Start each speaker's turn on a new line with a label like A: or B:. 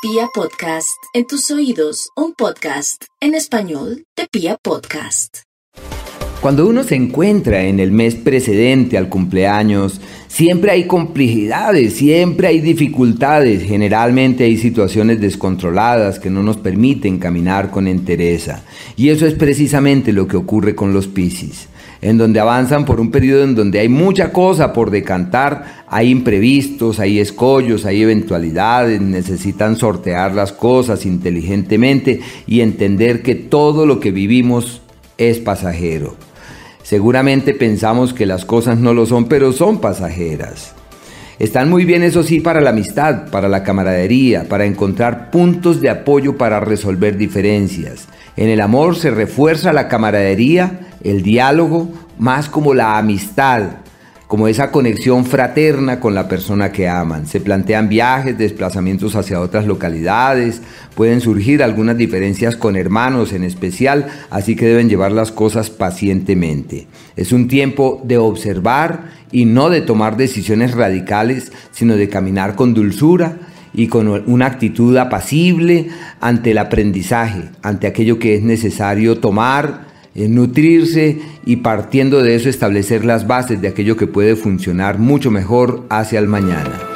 A: Pia Podcast, en tus oídos, un podcast en español de Pia Podcast.
B: Cuando uno se encuentra en el mes precedente al cumpleaños, siempre hay complejidades, siempre hay dificultades, generalmente hay situaciones descontroladas que no nos permiten caminar con entereza. Y eso es precisamente lo que ocurre con los Piscis en donde avanzan por un periodo en donde hay mucha cosa por decantar, hay imprevistos, hay escollos, hay eventualidades, necesitan sortear las cosas inteligentemente y entender que todo lo que vivimos es pasajero. Seguramente pensamos que las cosas no lo son, pero son pasajeras. Están muy bien, eso sí, para la amistad, para la camaradería, para encontrar puntos de apoyo para resolver diferencias. En el amor se refuerza la camaradería, el diálogo, más como la amistad, como esa conexión fraterna con la persona que aman. Se plantean viajes, desplazamientos hacia otras localidades, pueden surgir algunas diferencias con hermanos en especial, así que deben llevar las cosas pacientemente. Es un tiempo de observar y no de tomar decisiones radicales, sino de caminar con dulzura y con una actitud apacible ante el aprendizaje, ante aquello que es necesario tomar, nutrirse y partiendo de eso establecer las bases de aquello que puede funcionar mucho mejor hacia el mañana.